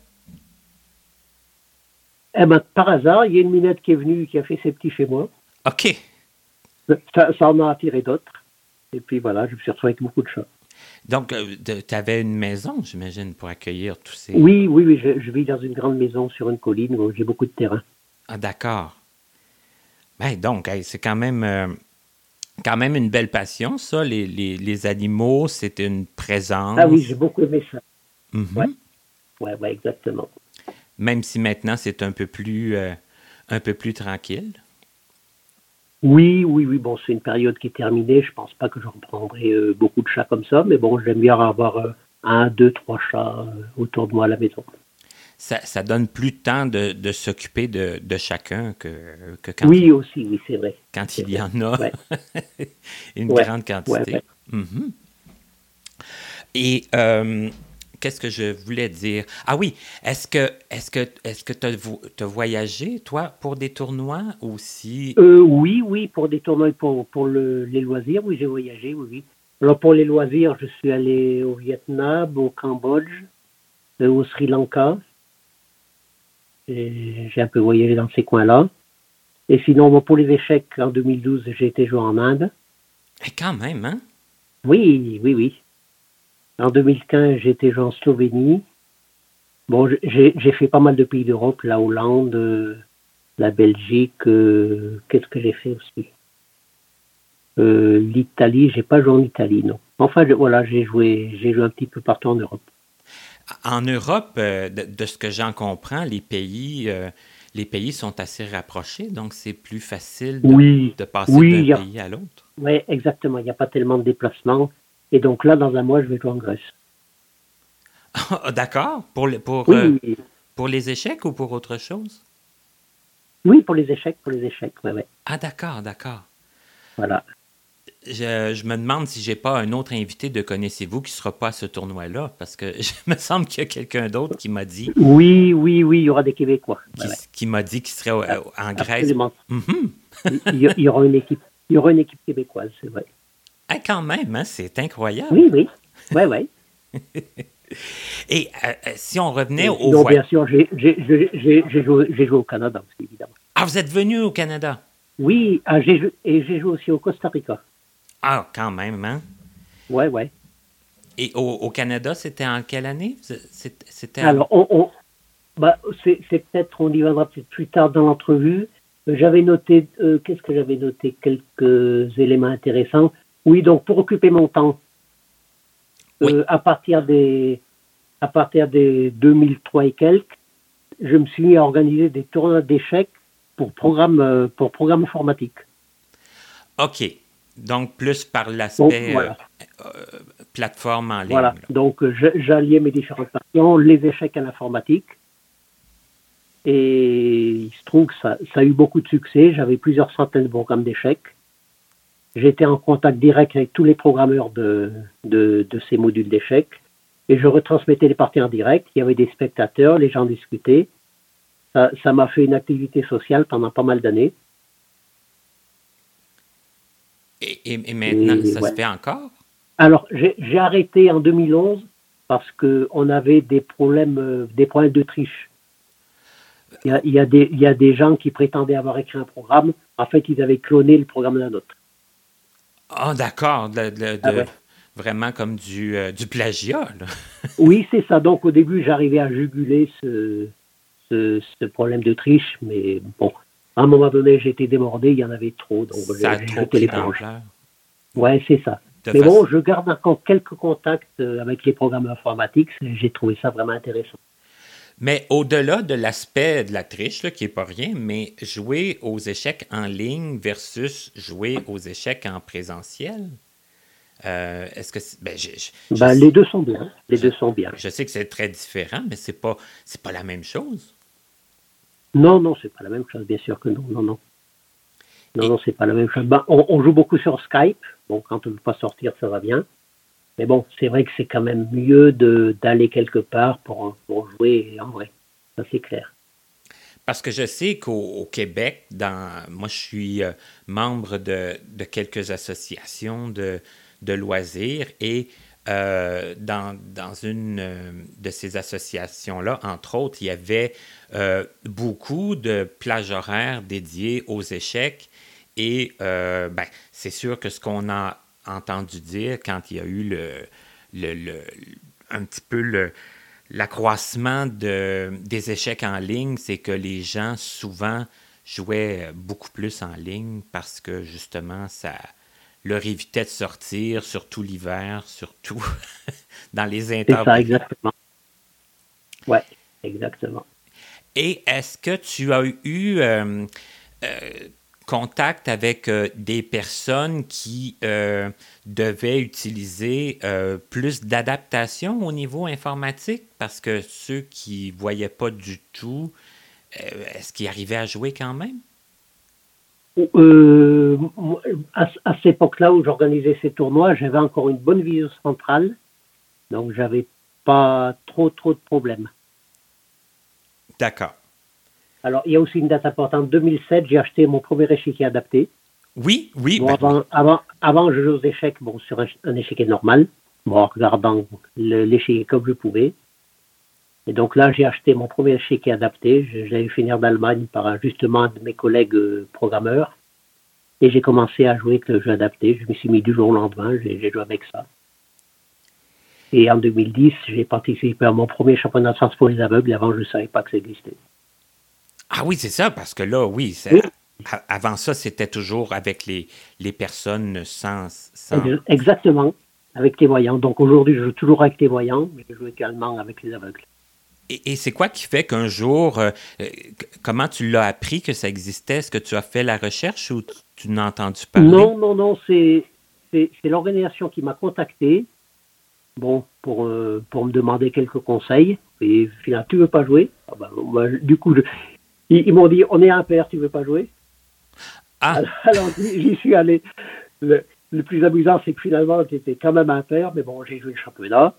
Eh ben, par hasard, il y a une minette qui est venue, qui a fait ses petits chez moi. Ok. Ça, ça en a attiré d'autres. Et puis voilà, je me suis retrouvé avec beaucoup de chats. Donc, tu avais une maison, j'imagine, pour accueillir tous ces. Oui, oui, oui, je, je vis dans une grande maison sur une colline où j'ai beaucoup de terrain. Ah, d'accord. Ben, donc, hey, c'est quand même, euh, quand même une belle passion, ça. Les, les, les animaux, c'est une présence. Ah oui, j'ai beaucoup aimé ça. Mhm. Ouais. Ouais, ouais, exactement. Même si maintenant, c'est un peu plus, euh, un peu plus tranquille. Oui, oui, oui. Bon, c'est une période qui est terminée. Je pense pas que je reprendrai euh, beaucoup de chats comme ça, mais bon, j'aime bien avoir euh, un, deux, trois chats euh, autour de moi à la maison. Ça, ça donne plus de temps de, de s'occuper de, de chacun que, que quand, Oui, aussi, oui, c'est vrai. quand il y en a Ouais. une Ouais. grande quantité. Ouais, Mhm. Et euh, qu'est-ce que je voulais dire? Ah oui, est-ce que est-ce que est-ce que tu as, voyagé, toi, pour des tournois aussi? Euh, oui, oui, pour des tournois et pour, pour le- les loisirs, oui, j'ai voyagé, oui, oui. Alors pour les loisirs, je suis allé au Vietnam, au Cambodge, euh, au Sri Lanka. Et J'ai un peu voyagé dans ces coins-là. Et sinon, bon, pour les échecs, en 2012, j'ai été joué en Inde. Eh, quand même, hein? Oui, oui, oui. En 2015, j'ai été joué en Slovénie. Bon, j'ai j'ai fait pas mal de pays d'Europe, la Hollande, euh, la Belgique. euh, Qu'est-ce que j'ai fait aussi? Euh, L'Italie, j'ai pas joué en Italie, non. Enfin, je- voilà, j'ai joué, j'ai joué un petit peu partout en Europe. En Europe, euh, de, de ce que j'en comprends, les pays, euh, les pays sont assez rapprochés, donc c'est plus facile de, Oui, de passer oui, d'un a- pays à l'autre. oui, exactement. Il n'y a pas tellement de déplacements. Et donc là, dans un mois, je vais jouer en Grèce. Ah, D'accord. Pour, le- pour, Oui, euh, pour les échecs ou pour autre chose? oui, pour les échecs, pour les échecs, ouais, ouais. Ah, d'accord, d'accord. Voilà. Je, je me demande si j'ai pas un autre invité de Connaissez-vous qui sera pas à ce tournoi-là, parce que je me semble qu'il y a quelqu'un d'autre qui m'a dit Oui, oui, oui, il y aura des Québécois. qui, Ouais, ouais. qui m'a dit qu'il serait au- en Grèce. Mhm. il, y- il y aura une équipe, il y aura une équipe québécoise, c'est vrai. Ah, quand même, hein, c'est incroyable. Oui, oui, ouais, ouais. Et euh, euh, si on revenait au voyage. bien sûr, j'ai joué, au Canada aussi, évidemment. Ah, vous êtes venu au Canada? Oui, ah, et j'ai joué aussi au Costa Rica. Ah, quand même, hein? Ouais, ouais. Et au, au Canada, c'était en quelle année? C'était Alors, on, on- bah, c'est peut-être, on y viendra peut-être plus tard dans l'entrevue. J'avais noté, euh, qu'est-ce que j'avais noté? Quelques éléments intéressants. Oui, donc pour occuper mon temps, Oui. euh, à partir des, à partir des 2003 et quelques, je me suis mis à organiser des tournois d'échecs pour programme, euh, pour programme informatique. OK. Donc, plus par l'aspect voilà. euh, euh, plateforme en ligne. Voilà. là. Donc, euh, j'alliais mes différentes passions, les échecs à l'informatique. Et il se trouve que ça, ça a eu beaucoup de succès. J'avais plusieurs centaines de programmes d'échecs. J'étais en contact direct avec tous les programmeurs de, de, de ces modules d'échecs. Et je retransmettais les parties en direct. Il y avait des spectateurs, les gens discutaient. Ça m'a fait une activité sociale pendant pas mal d'années. Et, et- et maintenant, Et- ça ouais. se fait encore? Alors, j'ai arrêté en 2011 parce qu'on avait des problèmes, euh, des problèmes de triche. Il y, a, il, y a des, il y a des gens qui prétendaient avoir écrit un programme. En fait, ils avaient cloné le programme d'un autre. Ah, d'accord. Ah ouais. vraiment comme du, euh, du plagiat. oui, c'est ça. Donc au début, j'arrivais à juguler ce, ce, problème de triche, mais bon, à un moment donné, j'ai été débordé, il y en avait trop, donc j'ai jeté l'éponge. Ouais, c'est ça. mais bon, je garde encore quelques contacts euh, avec les programmes informatiques. J'ai trouvé ça vraiment intéressant. Mais au-delà de l'aspect de la triche, qui n'est pas rien, mais jouer aux échecs en ligne versus jouer aux échecs en présentiel, euh, est-ce que ben, ben, les deux sont bien. Les deux sont bien. Je sais que c'est très différent, mais c'est pas c'est pas la même chose. Non, non, c'est pas la même chose, bien sûr que non, non, non. Non, non, c'est pas la même chose. Ben, on, joue beaucoup sur Skype. Bon, quand on ne veut pas sortir, ça va bien. Mais bon, c'est vrai que c'est quand même mieux d'aller quelque part pour, pour, jouer en vrai. Ça, c'est clair. Parce que je sais qu'au Québec, dans, moi, je suis euh, membre de, de, quelques associations de, de loisirs et euh, dans, dans, une euh, de ces associations-là, entre autres, il y avait euh, beaucoup de plages horaires dédiées aux échecs. Et ben, c'est sûr que ce qu'on a entendu dire quand il y a eu le, le, un petit peu l'accroissement de, des échecs en ligne, c'est que les gens souvent jouaient beaucoup plus en ligne parce que justement, ça, leur évitait de sortir, surtout l'hiver, surtout dans les intervalles. Exactement. Oui, exactement. Et est-ce que tu as eu euh, euh, contact avec euh, des personnes qui devaient utiliser plus d'adaptation au niveau informatique? Parce que ceux qui ne voyaient pas du tout, est-ce qu'ils arrivaient à jouer quand même? Euh, à, cette époque-là où j'organisais ces tournois, j'avais encore une bonne vision centrale, donc j'avais pas trop trop de problèmes. D'accord. Alors il y a aussi une date importante. 2007, j'ai acheté mon premier échiquier adapté. Oui, oui. Ben avant, avant, avant, je jouais aux échecs bon, sur un, échiquier normal, bon, en regardant l'échiquier comme je pouvais. Et donc là, j'ai acheté mon premier échiquier adapté. Fait finir d'Allemagne par justement un de mes collègues euh, programmeurs. Et j'ai commencé à jouer avec le jeu adapté. Je me suis mis du jour au lendemain, j'ai joué avec ça. Et en 2010, j'ai participé à mon premier championnat de France pour les aveugles. Avant, je ne savais pas que ça existait. Ah oui, c'est ça, parce que là, oui, avant ça, c'était toujours avec les, les personnes sans, sans, Exactement, avec les voyants. Donc aujourd'hui, je joue toujours avec les voyants, mais je joue également avec les aveugles. Et, c'est quoi qui fait qu'un jour, euh, euh, comment tu l'as appris que ça existait? Est-ce que tu as fait la recherche ou tu, n'as entendu parler? Non, non, non, c'est, l'organisation qui m'a contacté bon, pour, euh, pour me demander quelques conseils. Et finalement, tu veux pas jouer? Ah ben, du coup, ils, m'ont dit, on est un père, tu veux pas jouer? Ah. Alors, j'y suis allé. Le, le plus amusant, c'est que finalement, j'étais quand même un père, mais bon, j'ai joué le championnat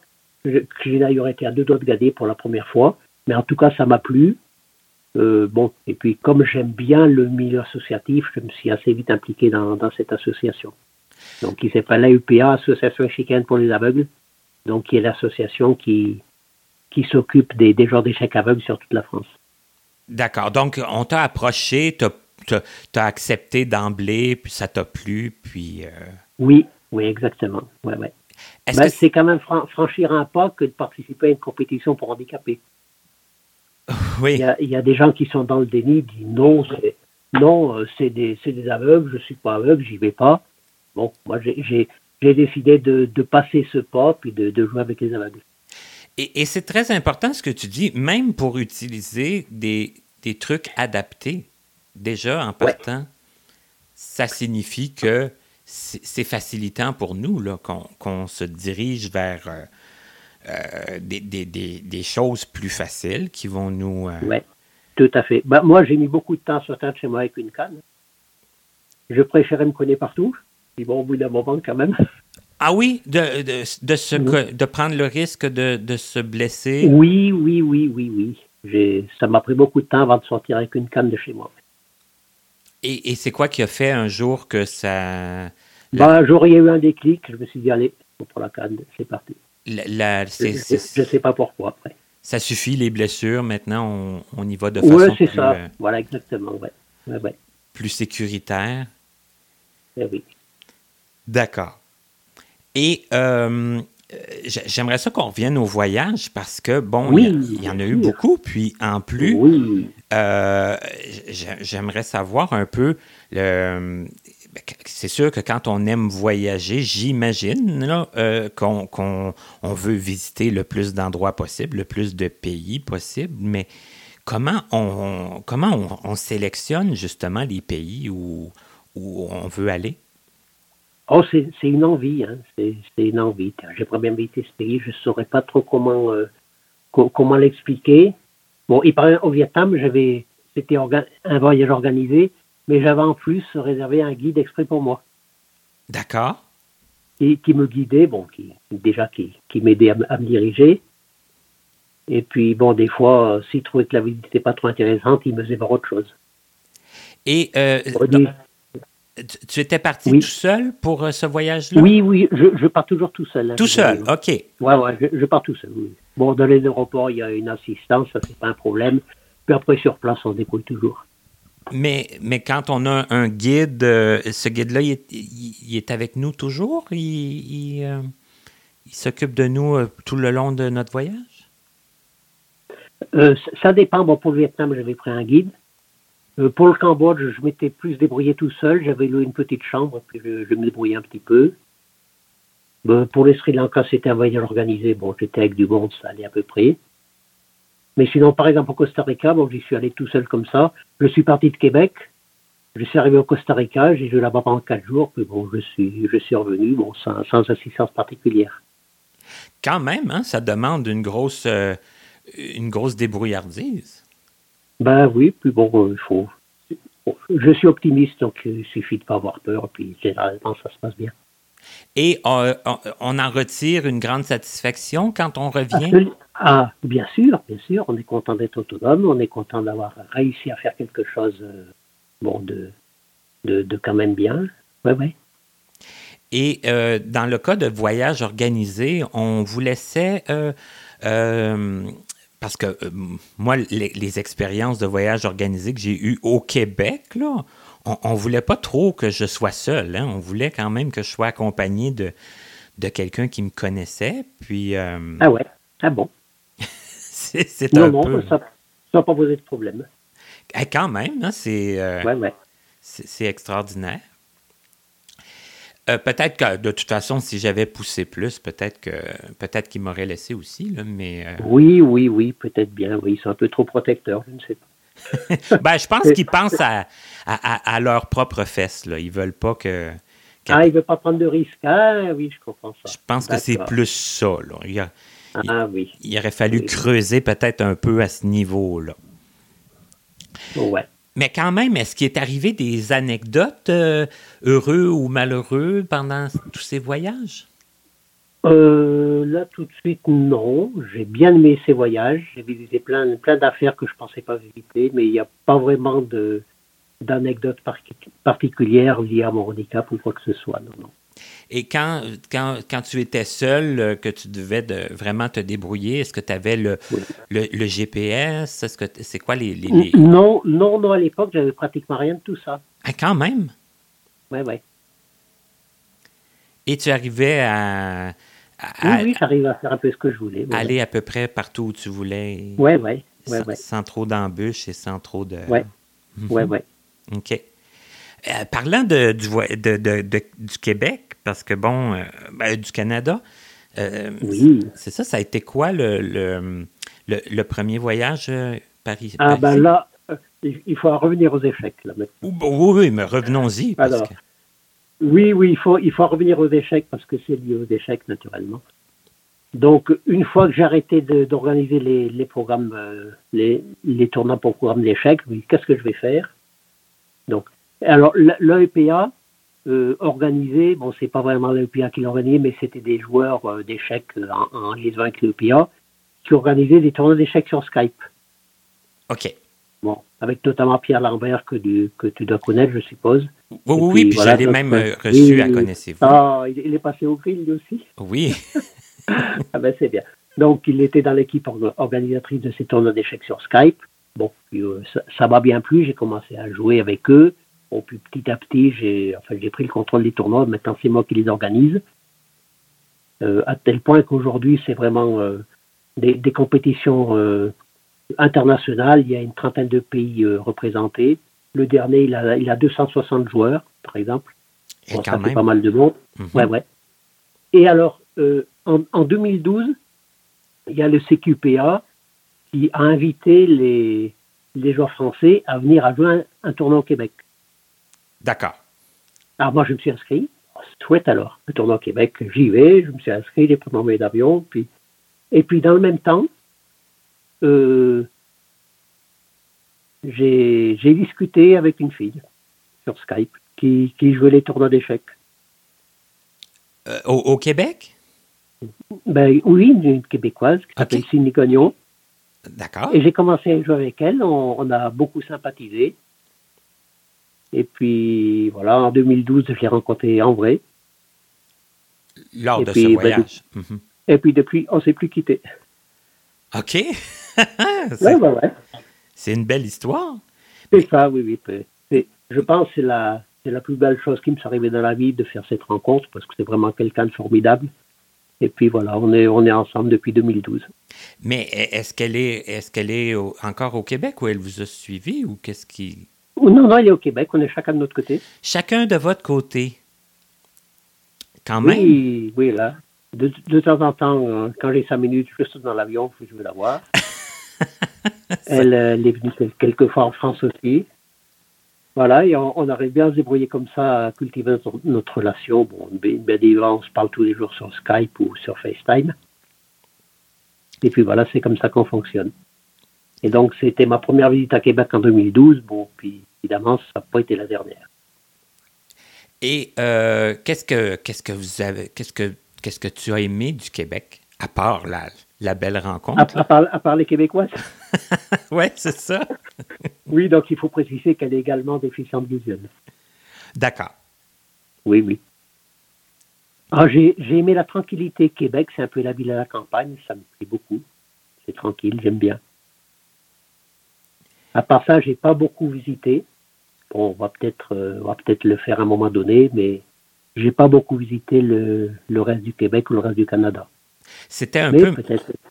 j'ai d'ailleurs été à deux doigts de gagner pour la première fois, mais en tout cas, ça m'a plu. Euh, bon, et puis comme j'aime bien le milieu associatif, je me suis assez vite impliqué dans, dans cette association. Donc, il s'appelle l'AUPA, Association Échiquienne pour les aveugles, donc qui est l'association qui, qui s'occupe des, des joueurs d'échecs aveugles sur toute la France. D'accord. Donc, on t'a approché, tu as accepté d'emblée, puis ça t'a plu, puis... Euh, oui, oui, exactement. Ouais, ouais. Ben, c'est quand même franchir un pas que de participer à une compétition pour handicapés. Oui. Il y, a, des gens qui sont dans le déni, disent non, c'est, non, euh, c'est des, des, aveugles, je ne suis pas aveugle, j'y vais pas. Bon, moi j'ai, décidé de, passer ce pas puis de, jouer avec les aveugles. Et, c'est très important ce que tu dis, même pour utiliser des, trucs adaptés, déjà en partant, ça signifie que c'est facilitant pour nous qu'on se dirige vers euh, euh, des, choses plus faciles qui vont nous. Euh, oui, tout à fait. Ben, moi, j'ai mis beaucoup de temps à sortir de chez moi avec une canne. Je préférais me connaître partout. Puis bon, au bout d'un moment, quand même. Ah oui, de, de, de prendre le risque de, se blesser? Oui, oui, oui, oui, oui. Ça m'a pris beaucoup de temps avant de sortir avec une canne de chez moi. Et, c'est quoi qui a fait un jour que ça. Ben, j'aurais eu un déclic, je me suis dit, allez, pour la canne, c'est parti. La, je ne sais pas pourquoi après. Ça suffit, les blessures, maintenant, on, y va de façon ouais, c'est ça. Euh, voilà, exactement, ouais. ouais, Plus sécuritaire. Eh oui. D'accord. Et euh, j'aimerais ça qu'on revienne au voyage parce que, bon, il y, en a eu beaucoup. Puis en plus, euh, j'aimerais savoir un peu le. Ben, c'est sûr que quand on aime voyager, j'imagine euh, qu'on veut visiter le plus d'endroits possible, le plus de pays possible, mais comment on, comment on, sélectionne justement les pays où, où on veut aller? Oh, c'est une envie, hein. c'est une envie. J'aimerais bien visiter ce pays, je ne saurais pas trop comment, euh, comment l'expliquer. Bon, au Vietnam, j'avais, c'était un voyage organisé, mais j'avais en plus réservé un guide exprès pour moi. D'accord. Et qui me guidait, bon, qui, déjà qui, qui m'aidait à, me diriger. Et puis, bon, des fois, s'il trouvait que la visite n'était pas trop intéressante, il me faisait voir autre chose. Et euh, tu, étais parti tout seul pour euh, ce voyage-là? Oui, oui, je, pars toujours tout seul. Hein, tout seul, OK. Oui, oui, je, pars tout seul. Bon, dans les aéroports, il y a une assistance, ça, c'est pas un problème. Puis après, sur place, on débrouille toujours. Mais, mais quand on a un guide, euh, ce guide-là, il, est avec nous toujours? Il, euh, il s'occupe de nous tout le long de notre voyage? ça dépend. Bon, pour le Vietnam, j'avais pris un guide. Euh, pour le Cambodge, je m'étais plus débrouillé tout seul. J'avais loué une petite chambre, puis je, me débrouillais un petit peu. Ben, pour le Sri Lanka, c'était un voyage organisé. Bon, j'étais avec du monde, ça allait à peu près. Mais sinon, par exemple, au Costa Rica, bon, j'y suis allé tout seul comme ça. Je suis parti de Québec. Je suis arrivé au Costa Rica, j'ai joué là-bas pendant quatre jours, puis bon, je suis, je suis revenu, bon, sans, sans assistance particulière. Quand même, hein, ça demande une grosse, euh, une grosse débrouillardise. Ben oui, puis bon, euh, il faut. Je suis optimiste, donc il suffit de ne pas avoir peur, puis généralement, ça se passe bien. Et on, en retire une grande satisfaction quand on revient? Ah, bien sûr, bien sûr. On est content d'être autonome, on est content d'avoir réussi à faire quelque chose euh, bon, de, de, quand même bien. Oui, oui. Et euh, dans le cas de voyage organisé, on vous laissait parce que euh, moi, les, expériences de voyage organisées que j'ai eues au Québec, là, on ne voulait pas trop que je sois seul. Hein. On voulait quand même que je sois accompagné de, de quelqu'un qui me connaissait. Puis, euh, Ah ouais? Ah bon? c'est un non, ça n'a pas posé de problème. Eh, quand même, hein, c'est euh, ouais, c'est extraordinaire. Euh, peut-être que de toute façon, si j'avais poussé plus, peut-être que peut-être qu'ils m'auraient laissé aussi, là, mais. Euh, oui, oui, oui, peut-être bien. Oui, ils sont un peu trop protecteurs, je ne sais pas. ben, je pense qu'ils pensent à, à, leurs propres fesses. Là. Ils veulent pas que. Ah, ils ne veulent pas prendre de risques. Ah oui, je comprends ça. Je pense que c'est plus ça. Là. Il, ah oui. Il aurait fallu creuser peut-être un peu à ce niveau-là. Ouais. Mais quand même, est-ce qu'il est arrivé des anecdotes euh, heureux ou malheureux pendant tous ces voyages? Euh, là, tout de suite, non. J'ai bien aimé ces voyages. J'ai visité plein, plein d'affaires que je ne pensais pas visiter, mais il n'y a pas vraiment d'anecdotes particulières liées à mon handicap ou quoi que ce soit. Non, non. Et quand, quand, quand, tu étais seul, euh, que tu devais de vraiment te débrouiller, est-ce que tu avais le, le, GPS? Est-ce que c'est quoi les, Non, non, non, à l'époque, j'avais pratiquement rien de tout ça. Ah, quand même? Oui, oui. Et tu arrivais à. oui, oui, j'arrivais à faire un peu ce que je voulais. aller à peu près partout où tu voulais. Oui, oui. Sans, ouais, sans trop d'embûches et sans trop de. Oui, oui, oui. OK. Euh, parlant de, du, de, du, Québec, parce que bon, euh, ben, du Canada, euh, oui. c'est ça, ça a été quoi le, le, le, premier voyage Paris? Ah, ben là, il faut revenir aux échecs. Là, oui, oui, mais revenons-y. Oui, oui, il faut, il faut revenir aux échecs parce que c'est lié aux échecs, naturellement. Donc, une fois que j'ai arrêté d'organiser les, les, programmes, les, les tournois pour programme d'échecs, qu'est-ce que je vais faire? Donc, alors, l'EPA, euh, organisé, bon, c'est pas vraiment l'EPA qui l'organisait, mais c'était des joueurs euh, d'échecs euh, en, en, liaison avec l'EPA qui organisaient des tournois d'échecs sur Skype. OK. Bon, avec notamment Pierre Lambert que, que tu dois connaître, je suppose. Oui, oui, puis, j'avais même reçu à connaissez-vous. Ah, il, est passé au grill, aussi. Oui. ah ben, c'est bien. Donc, il était dans l'équipe organisatrice de ces tournois d'échecs sur Skype. Bon, ça m'a bien plu, j'ai commencé à jouer avec eux. Bon, puis petit à petit, j'ai enfin, pris le contrôle des tournois. Maintenant, c'est moi qui les organise. à tel point qu'aujourd'hui, c'est vraiment des, des, compétitions internationales. Il y a une trentaine de pays représentés. Le dernier, il a, il a 260 joueurs, par exemple. Et quand ça même. fait pas mal de monde. Mhm. Ouais, ouais. Et alors, euh, en, en 2012, il y a le CQPA qui a invité les, les joueurs français à venir à jouer un, un tournoi au Québec. D'accord. Alors moi, je me suis inscrit. Chouette alors, le tournoi au Québec, j'y vais, je me suis inscrit, j'ai pris mon billet d'avion. Puis... Et puis dans le même temps, euh, j'ai j'ai discuté avec une fille sur Skype qui, qui jouait les tournois d'échecs. Euh, au, au Québec? Ben, oui, une Québécoise qui s'appelle Ok. Cindy Gagnon. D'accord. Et j'ai commencé à jouer avec elle. On, on a beaucoup sympathisé. Et puis, voilà, en 2012, je l'ai rencontrée en vrai. Lors et de puis, ce ben, voyage. Et puis, depuis, on ne s'est plus quitté. OK. Ouais, C'est ouais, ouais. c'est une belle histoire. C'est ça, oui, oui. je pense que c'est la, la plus belle chose qui me soit arrivée dans la vie de faire cette rencontre parce que c'est vraiment quelqu'un de formidable. Et puis voilà, on est, on est ensemble depuis 2012. Mais est-ce qu'elle est, est, qu'elle est au- encore au Québec ou elle vous a suivi ou qu'est-ce qui. Non, non, elle est au Québec, on est chacun de notre côté. Chacun de votre côté. Quand même. Oui, oui, là. De, de temps en temps, euh, quand j'ai cinq minutes, je saute dans l'avion, puis je veux la voir. elle, euh, elle est venue quel- quelques fois en France aussi. Voilà, et on, on arrive bien à se débrouiller comme ça, à cultiver notre, notre relation. Bon, bien évidemment, on se parle tous les jours sur Skype ou sur FaceTime. Et puis voilà, c'est comme ça qu'on fonctionne. Et donc, c'était ma première visite à Québec en 2012. Bon, puis évidemment, ça n'a pas été la dernière. Et euh, qu'est-ce que qu'est-ce que vous avez qu'est-ce que qu'est-ce que tu as aimé du Québec à part la, la belle rencontre? à part, à part les Québécoises. ouais, c'est ça. Oui, donc il faut préciser qu'elle est également déficiente visuelle. D'accord. Oui, oui. Ah, j'ai j'ai aimé la tranquillité Québec, c'est un peu la ville à la campagne, ça me plaît beaucoup. C'est tranquille, j'aime bien. À part ça, j'ai pas beaucoup visité. Bon, on va peut-être euh, on va peut-être le faire à un moment donné, mais j'ai pas beaucoup visité le, le reste du Québec ou le reste du Canada. C'était un mais peu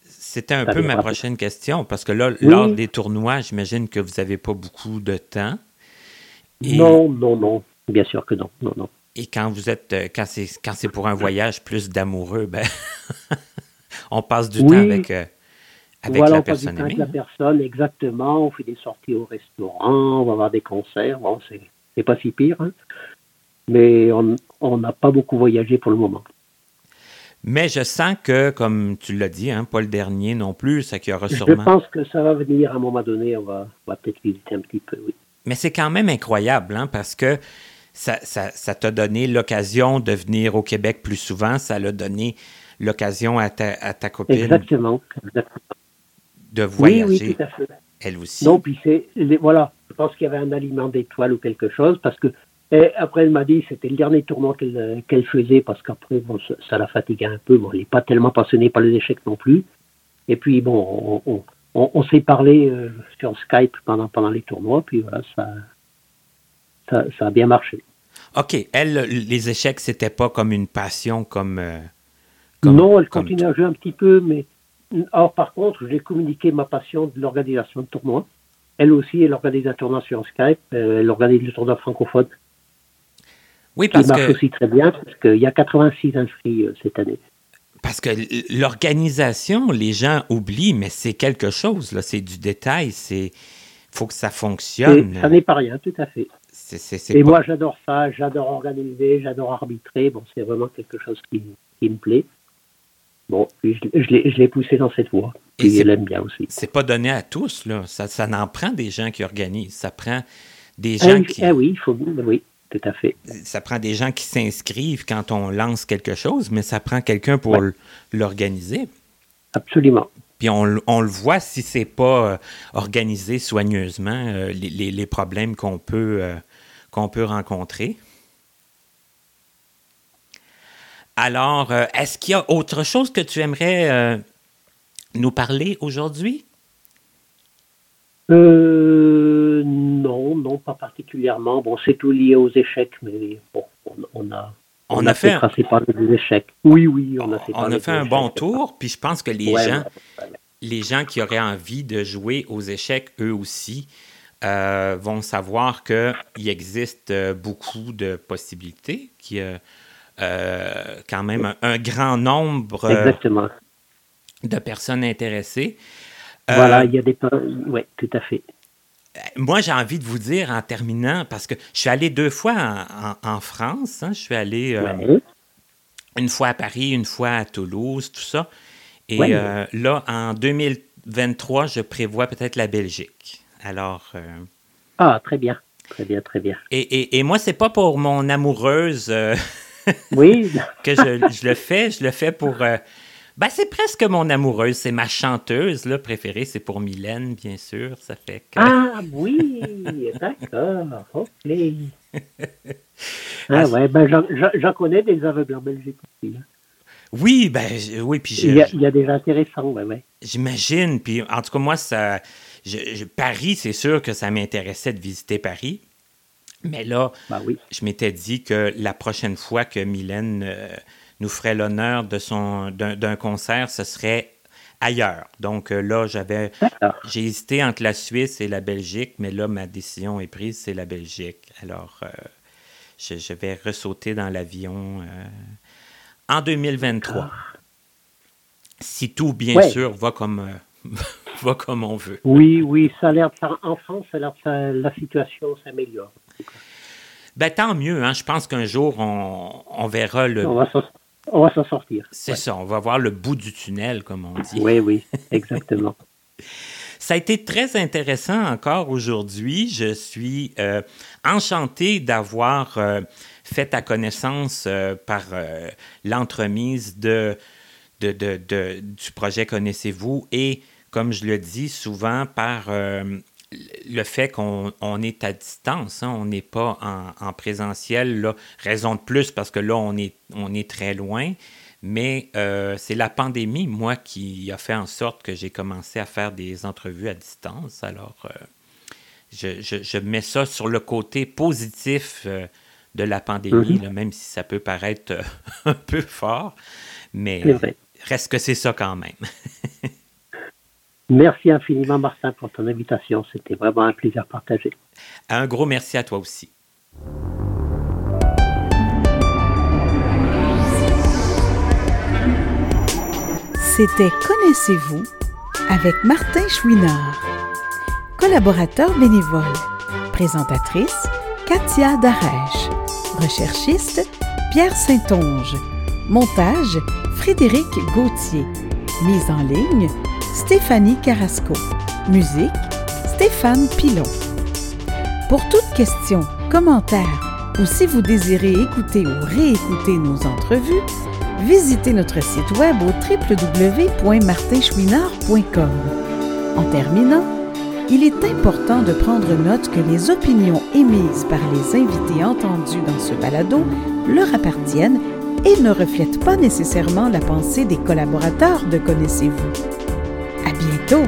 c'était un peu ma prochaine question parce que là, Oui. lors des tournois, j'imagine que vous n'avez pas beaucoup de temps. Et, Non, non, non. Bien sûr que non, non, non. et quand vous êtes euh, quand c'est quand c'est pour un voyage plus d'amoureux, ben on passe du Oui. temps avec euh, avec voilà, la personne avec la personne, exactement. On fait des sorties au restaurant, on va voir des concerts. Bon, c'est pas si pire. hein. Mais on n'a pas beaucoup voyagé pour le moment. Mais je sens que, comme tu l'as dit, hein, pas le dernier non plus, qu'il y aura Je sûrement. pense que ça va venir à un moment donné. On va, peut-être visiter un petit peu, oui. Mais c'est quand même incroyable, hein, parce que ça, ça, ça t'a donné l'occasion de venir au Québec plus souvent, ça l'a donné l'occasion à ta, à ta copine Exactement. exactement. De Oui, voyager, oui, tout à fait. elle aussi. Non, puis c'est voilà. Je pense qu'il y avait un aliment d'étoiles ou quelque chose parce que et après elle m'a dit que c'était le dernier tournoi qu'elle qu'elle faisait parce qu'après bon ça, ça la fatiguait un peu. Bon, elle n'est pas tellement passionnée par les échecs non plus. Et puis bon, on, on, on- on s'est parlé euh, sur Skype pendant pendant les tournois. Puis voilà, ça ça, ça a bien marché. OK, elle, les échecs, c'était pas comme une passion, comme. euh, comme- non, elle comme continue à jouer un petit peu, mais or par contre, je lui ai communiqué ma passion de l'organisation de tournois. Elle aussi, elle organise un tournoi sur Skype. euh, elle organise le tournoi francophone. Oui, qui parce marche que, aussi très bien, parce qu'il y a 86 inscrits euh, cette année. parce que l'organisation, les gens oublient, mais c'est quelque chose, là. C'est du détail, c'est. faut que ça Et fonctionne. ça n'est pas rien, tout à fait. Et pas- moi, j'adore ça, j'adore organiser, j'adore arbitrer. Bon, c'est vraiment quelque chose qui, qui me plaît. Bon, je, je l'ai- poussé dans cette voie. Et Puis c'est- elle aime bien aussi. c'est pas donné à tous, là. Ça, ça en prend des gens qui organisent. Ça prend des Ah, gens qui. ah oui, il faut, oui, tout à fait. Ça prend des gens qui s'inscrivent quand on lance quelque chose, mais ça prend quelqu'un pour Ouais. l'organiser. Absolument. Puis on, le voit si c'est pas euh, organisé soigneusement, euh, les, les- les problèmes qu'on peut, euh, qu'on peut rencontrer. Alors, euh, est-ce qu'il y a autre chose que tu aimerais euh, nous parler aujourd'hui? Euh, non, non, pas particulièrement. Bon, c'est tout lié aux échecs, mais bon, on, on a, on, a, fait, un... des échecs. Oui, oui, on a fait, on a fait un bon tour, puis je pense que les gens, les gens qui auraient envie de jouer aux échecs, eux aussi, euh, vont savoir qu'il existe beaucoup de possibilités, qu'il y a quand même un, grand nombre de personnes intéressées. Voilà, il y a des... Oui, tout à fait. Moi, j'ai envie de vous dire en terminant, parce que je suis allé deux fois en, France. Hein. je suis allé une fois à Paris, une fois à Toulouse, tout ça. Et là, en 2023, je prévois peut-être la Belgique. Alors. Euh, ah, très bien. Très bien, très bien. Et, et, et moi, c'est pas pour mon amoureuse euh, oui. que je, je, le fais. Je le fais pour. Euh, ben, c'est presque mon amoureuse. C'est ma chanteuse là, préférée. C'est pour Mylène, bien sûr. Ça fait que... Ah oui, d'accord. Ok. ah ouais, ben j'en connais des aveugles en Belgique aussi. Hein. Oui, ben oui, puis il, y a, il y a des intéressants, ouais, ouais. J'imagine, puis en tout cas moi ça, Paris, c'est sûr que ça m'intéressait de visiter Paris. Mais là, ben je m'étais dit que la prochaine fois que Mylène euh, nous ferait l'honneur de son d'un concert, ce serait ailleurs. Donc euh, là, j'avais j'ai hésité entre la Suisse et la Belgique, mais là, ma décision est prise, c'est la Belgique. Alors, euh, je, vais ressauter dans l'avion en 2023. Si tout, bien sûr, va comme va comme on veut. Oui, oui, ça a l'air en France, ça la situation s'améliore. Ben, tant mieux, hein. je pense qu'un jour, on, on, verra le... On va s'en sortir. C'est ça, on va voir le bout du tunnel, comme on dit. Oui, oui, exactement. Ça a été très intéressant encore aujourd'hui. Je suis euh, enchanté d'avoir euh, fait ta connaissance euh, par l'entremise de, de, de, du projet Connaissez-vous et comme je le dis souvent, par euh, le fait qu'on est à distance, hein, on n'est pas en, présentiel, là, raison de plus parce que là, on est, on est très loin. Mais euh, c'est la pandémie, moi, qui a fait en sorte que j'ai commencé à faire des entrevues à distance. Alors, euh, je, mets ça sur le côté positif de la pandémie, mm-hmm. même si ça peut paraître un peu fort. Mais reste que c'est ça quand même. Merci infiniment, Martin, pour ton invitation. C'était vraiment un plaisir partagé. Un gros merci à toi aussi. C'était Connaissez-vous avec Martin Chouinard, collaborateur bénévole, présentatrice Katia Darèche, recherchiste Pierre Saint-Onge, montage Frédéric Gauthier, mise en ligne Stéphanie Carrasco. Musique, Stéphane Pilon. Pour toute question, commentaire ou si vous désirez écouter ou réécouter nos entrevues, visitez notre site web au www.martinchouinard.com. En terminant, il est important de prendre note que les opinions émises par les invités entendus dans ce balado leur appartiennent et ne reflètent pas nécessairement la pensée des collaborateurs de Connaissez-vous. À bientôt!